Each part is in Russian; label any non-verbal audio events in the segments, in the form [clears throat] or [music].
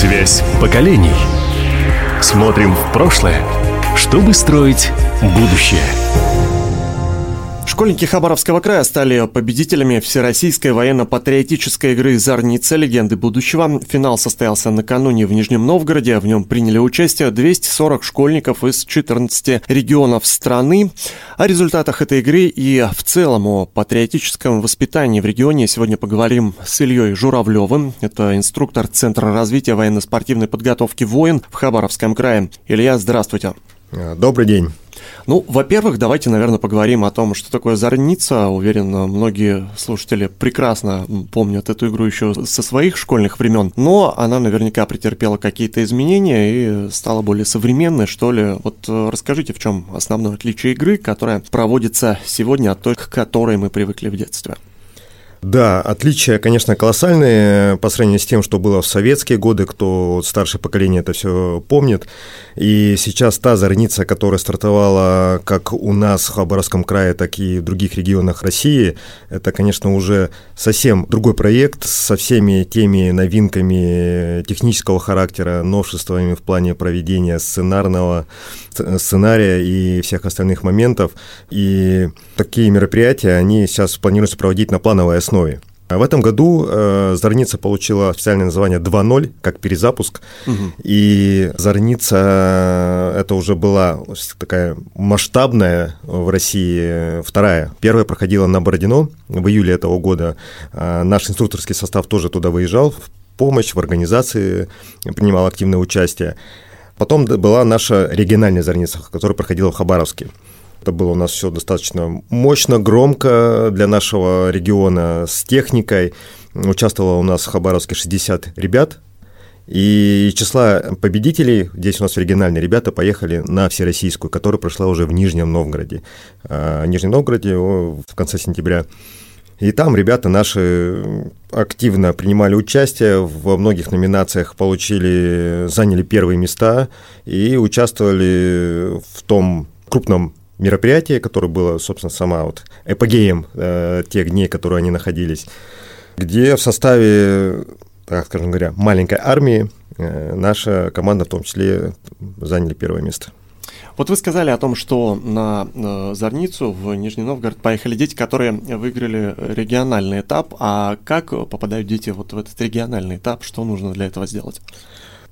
Связь поколений. Смотрим в прошлое, чтобы строить будущее. Школьники Хабаровского края стали победителями Всероссийской военно-патриотической игры «Зарница. Легенды будущего». Финал состоялся накануне в Нижнем Новгороде. В нем приняли участие 240 школьников из 14 регионов страны. О результатах этой игры и в целом о патриотическом воспитании в регионе сегодня поговорим с Ильей Журавлевым. Это инструктор Центра развития военно-спортивной подготовки «Воин» в Хабаровском крае. Илья, здравствуйте. Добрый день. Ну, во-первых, давайте, наверное, поговорим о том, что такое Зорница. Уверен, многие слушатели прекрасно помнят эту игру еще со своих школьных времен, но она наверняка претерпела какие-то изменения и стала более современной, что ли. Вот э, расскажите, в чем основное отличие игры, которая проводится сегодня от той, к которой мы привыкли в детстве. Да, отличия, конечно, колоссальные по сравнению с тем, что было в советские годы, кто старшее поколение это все помнит. И сейчас та зорница, которая стартовала как у нас в Хабаровском крае, так и в других регионах России, это, конечно, уже совсем другой проект со всеми теми новинками технического характера, новшествами в плане проведения сценарного сценария и всех остальных моментов. И такие мероприятия, они сейчас планируются проводить на плановой. А в этом году э, Зорница получила официальное название 2.0, как перезапуск. Угу. И Зорница э, это уже была такая масштабная в России вторая. Первая проходила на Бородино в июле этого года. Э, наш инструкторский состав тоже туда выезжал в помощь, в организации принимал активное участие. Потом была наша региональная зорница, которая проходила в Хабаровске. Это было у нас все достаточно мощно, громко для нашего региона, с техникой. Участвовало у нас в Хабаровске 60 ребят, и числа победителей, здесь у нас региональные ребята поехали на всероссийскую, которая прошла уже в Нижнем Новгороде. А, Нижнем Новгороде в конце сентября. И там ребята наши активно принимали участие, во многих номинациях получили, заняли первые места и участвовали в том крупном мероприятии, которое было, собственно, сама вот эпогеем э, тех дней, которые они находились, где в составе, так скажем говоря, маленькой армии э, наша команда в том числе заняли первое место. Вот вы сказали о том, что на э, Зорницу в Нижний Новгород поехали дети, которые выиграли региональный этап. А как попадают дети вот в этот региональный этап? Что нужно для этого сделать?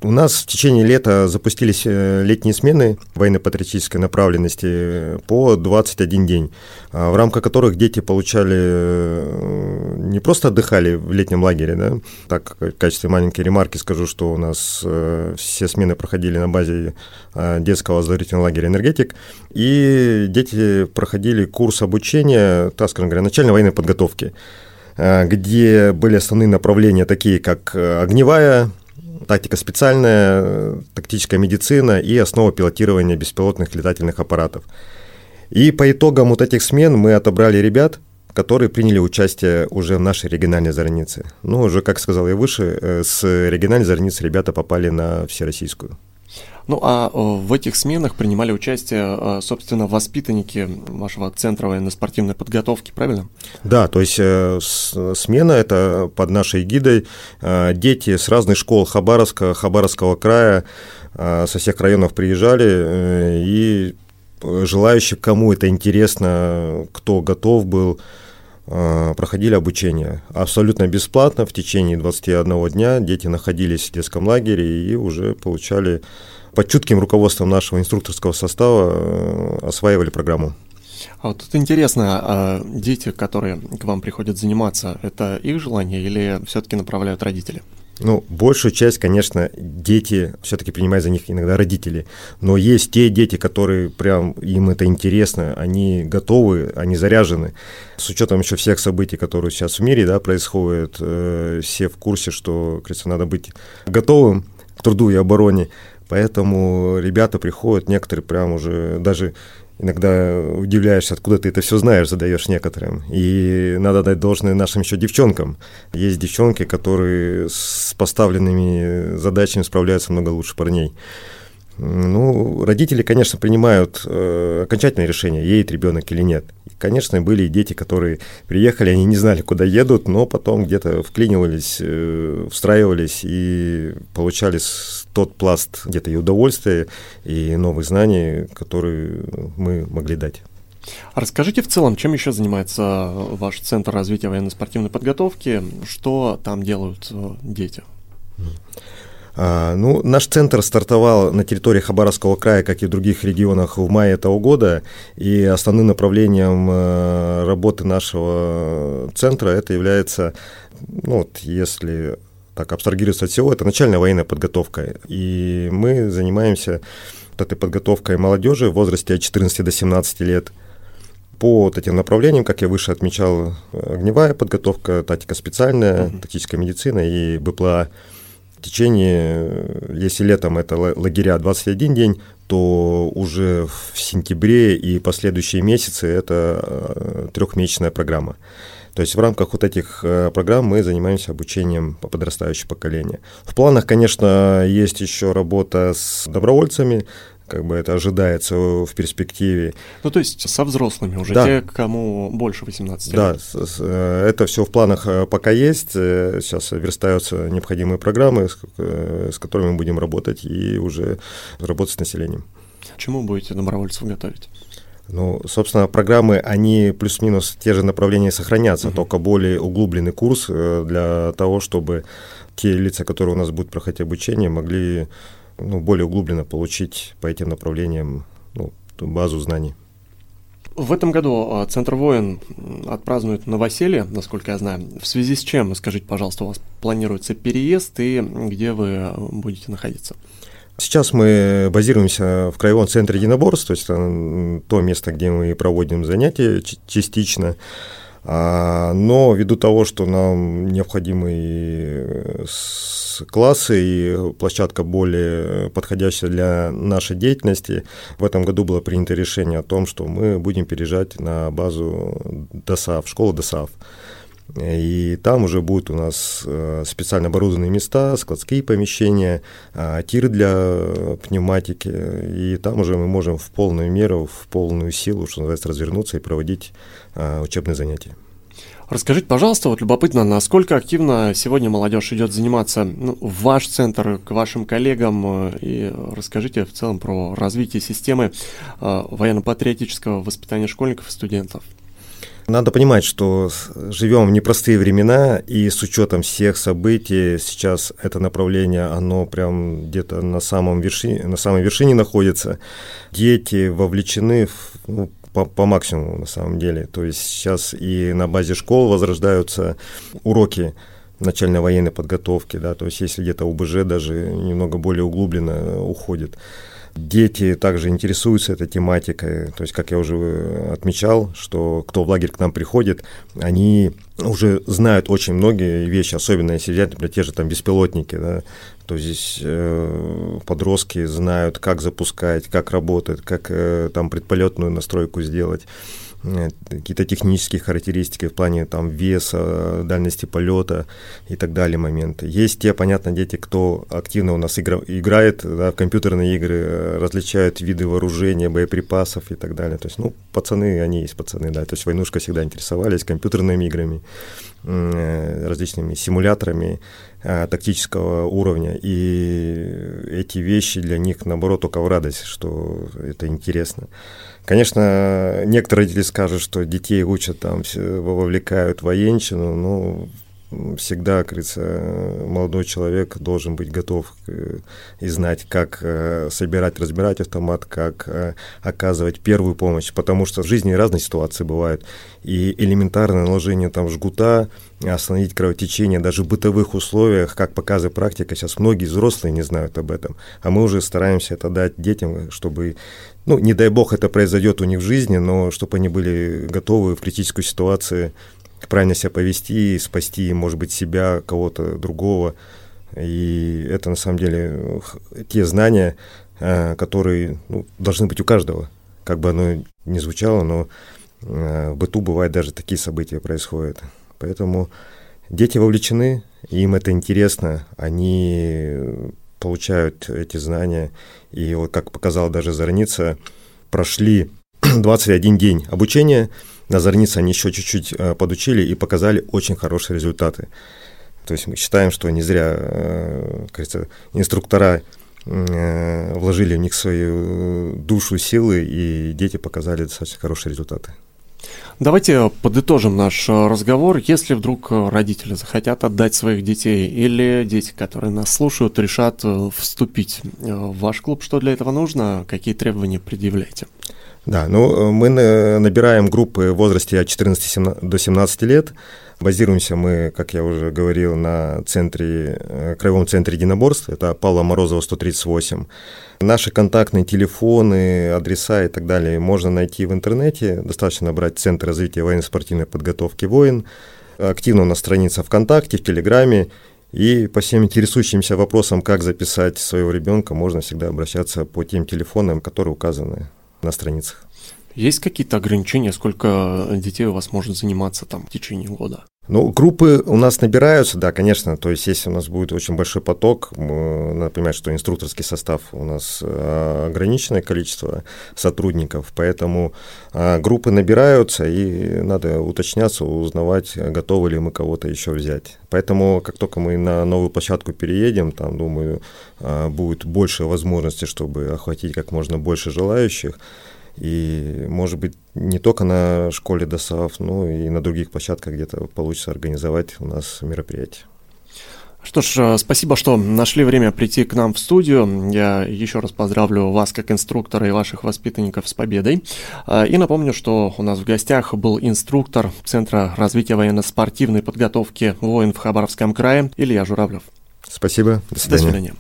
У нас в течение лета запустились э, летние смены военно-патриотической направленности по 21 день, а, в рамках которых дети получали, э, не просто отдыхали в летнем лагере, да, так в качестве маленькой ремарки скажу, что у нас э, все смены проходили на базе детского оздоровительного лагеря «Энергетик», и дети проходили курс обучения, так скажем говоря, начальной военной подготовки где были основные направления, такие как огневая тактика специальная, тактическая медицина и основа пилотирования беспилотных летательных аппаратов. И по итогам вот этих смен мы отобрали ребят, которые приняли участие уже в нашей региональной зорнице. Ну, уже, как сказал я выше, э, с региональной зорницы ребята попали на всероссийскую. Ну а э, в этих сменах принимали участие, э, собственно, воспитанники вашего центра военно-спортивной подготовки, правильно? Да, то есть э, смена это под нашей гидой дети с разных школ Хабаровска, Хабаровского края, со всех районов приезжали, и желающие, кому это интересно, кто готов был, проходили обучение. Абсолютно бесплатно в течение 21 дня дети находились в детском лагере и уже получали под чутким руководством нашего инструкторского состава э, осваивали программу. А вот тут интересно, а дети, которые к вам приходят заниматься, это их желание или все-таки направляют родители? Ну, большую часть, конечно, дети все-таки принимают за них иногда родители. Но есть те дети, которые прям им это интересно, они готовы, они заряжены. С учетом еще всех событий, которые сейчас в мире да, происходят, э, все в курсе, что, кажется, надо быть готовым к труду и обороне. Поэтому ребята приходят, некоторые прям уже даже иногда удивляешься, откуда ты это все знаешь, задаешь некоторым. И надо дать должное нашим еще девчонкам. Есть девчонки, которые с поставленными задачами справляются много лучше парней. Ну, родители, конечно, принимают э, окончательное решение, едет ребенок или нет. И, конечно, были и дети, которые приехали, они не знали, куда едут, но потом где-то вклинивались, э, встраивались и получали тот пласт где-то и удовольствия, и новых знаний, которые мы могли дать. А расскажите в целом, чем еще занимается ваш Центр развития военно-спортивной подготовки, что там делают э, дети? А, ну, наш центр стартовал на территории Хабаровского края, как и в других регионах, в мае этого года. И основным направлением э, работы нашего центра это является, ну, вот, если так абстрагироваться от всего, это начальная военная подготовка. И мы занимаемся вот этой подготовкой молодежи в возрасте от 14 до 17 лет – по вот этим направлениям, как я выше отмечал, огневая подготовка, тактика специальная, uh-huh. тактическая медицина и БПЛА. Течение, если летом это лагеря 21 день, то уже в сентябре и последующие месяцы это э, трехмесячная программа. То есть в рамках вот этих э, программ мы занимаемся обучением по подрастающему поколению. В планах, конечно, есть еще работа с добровольцами, как бы это ожидается в перспективе. Ну, то есть со взрослыми уже, да. те, кому больше 18 лет. Да, э, это все в планах э, пока есть. Э, сейчас верстаются необходимые программы, с, которыми мы будем работать и уже работать с населением. Чему будете добровольцев готовить? Ну, собственно, программы, они плюс-минус те же направления сохранятся, uh-huh. только более углубленный курс для того, чтобы те лица, которые у нас будут проходить обучение, могли ну, более углубленно получить по этим направлениям ну, базу знаний. В этом году а, Центр воин отпразднует новоселье, насколько я знаю. В связи с чем, скажите, пожалуйста, у вас планируется переезд и где вы будете находиться? Сейчас мы базируемся в Краевом центре единоборств, то есть то место, где мы проводим занятия частично. А, но ввиду того, что нам необходимы э, классы и площадка более подходящая для нашей деятельности. В этом году было принято решение о том, что мы будем переезжать на базу ДОСАВ, школу ДОСАВ. И там уже будут у нас э, специально оборудованные места, складские помещения, а, тиры для пневматики. И там уже мы можем в полную меру, в полную силу, что называется, развернуться и проводить учебные занятия. Расскажите, пожалуйста, вот любопытно, насколько активно сегодня молодежь идет заниматься ну, в ваш центр, к вашим коллегам, э, и расскажите в целом про развитие системы э, военно-патриотического воспитания школьников и студентов. Надо понимать, что живем в непростые времена, и с учетом всех событий сейчас это направление, оно прям где-то на, самом вершине, на самой вершине находится. Дети вовлечены в, ну, по, по максимуму на самом деле. То есть сейчас и на базе школ возрождаются уроки начальной военной подготовки, да, то есть если где-то УБЖ даже немного более углубленно уходит. Дети также интересуются этой тематикой, то есть, как я уже отмечал, что кто в лагерь к нам приходит, они уже знают очень многие вещи, особенно если взять, например, те же там беспилотники, да, то здесь э, подростки знают, как запускать, как работает, как э, там предполетную настройку сделать. Э, какие-то технические характеристики в плане там веса, дальности полета и так далее моменты. Есть те, понятно, дети, кто активно у нас игра, играет да, в компьютерные игры, э, различают виды вооружения, боеприпасов и так далее. То есть, ну, пацаны, они есть пацаны, да. То есть войнушка всегда интересовались компьютерными играми, различными симуляторами тактического уровня. И эти вещи для них, наоборот, только в радость, что это интересно. Конечно, некоторые родители скажут, что детей учат там, вовлекают военщину, но всегда, как говорится, молодой человек должен быть готов и знать, как э, собирать, разбирать автомат, как э, оказывать первую помощь, потому что в жизни разные ситуации бывают. И элементарное наложение там жгута, остановить кровотечение даже в бытовых условиях, как показывает практика, сейчас многие взрослые не знают об этом, а мы уже стараемся это дать детям, чтобы ну, не дай бог это произойдет у них в жизни, но чтобы они были готовы в критической ситуации правильно себя повести, спасти, может быть, себя, кого-то другого. И это на самом деле те знания, э, которые ну, должны быть у каждого. Как бы оно ни звучало, но э, в быту бывают даже такие события происходят. Поэтому дети вовлечены, им это интересно, они получают эти знания. И вот как показала даже Зорница, прошли [clears throat] 21 день обучения, на Зорнице они еще чуть-чуть э, подучили и показали очень хорошие результаты. То есть мы считаем, что не зря, э, кажется, инструктора э, вложили в них свою душу, силы, и дети показали достаточно хорошие результаты. Давайте подытожим наш разговор. Если вдруг родители захотят отдать своих детей или дети, которые нас слушают, решат вступить в ваш клуб, что для этого нужно, какие требования предъявляете? Да, ну мы набираем группы в возрасте от 14 до 17 лет. Базируемся мы, как я уже говорил, на центре, э, краевом центре единоборств, это Павла Морозова, 138. Наши контактные телефоны, адреса и так далее можно найти в интернете. Достаточно набрать Центр развития военно-спортивной подготовки «Воин». Активно на странице ВКонтакте, в Телеграме. И по всем интересующимся вопросам, как записать своего ребенка, можно всегда обращаться по тем телефонам, которые указаны на страницах. Есть какие-то ограничения, сколько детей у вас может заниматься там в течение года? Ну, группы у нас набираются, да, конечно. То есть, если у нас будет очень большой поток, надо понимать, что инструкторский состав у нас а, ограниченное количество сотрудников, поэтому а, группы набираются, и надо уточняться, узнавать, готовы ли мы кого-то еще взять. Поэтому, как только мы на новую площадку переедем, там, думаю, а, будет больше возможностей, чтобы охватить как можно больше желающих. И, может быть, не только на школе ДОСАВ, но и на других площадках где-то получится организовать у нас мероприятие. Что ж, э, спасибо, что нашли время прийти к нам в студию. Я еще раз поздравлю вас, как инструктора и ваших воспитанников с победой. Э, и напомню, что у нас в гостях был инструктор Центра развития военно-спортивной подготовки воин в Хабаровском крае Илья Журавлев. Спасибо. До свидания. До свидания.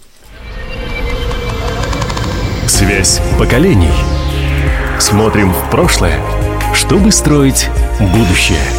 Связь поколений. Смотрим в прошлое, чтобы строить будущее.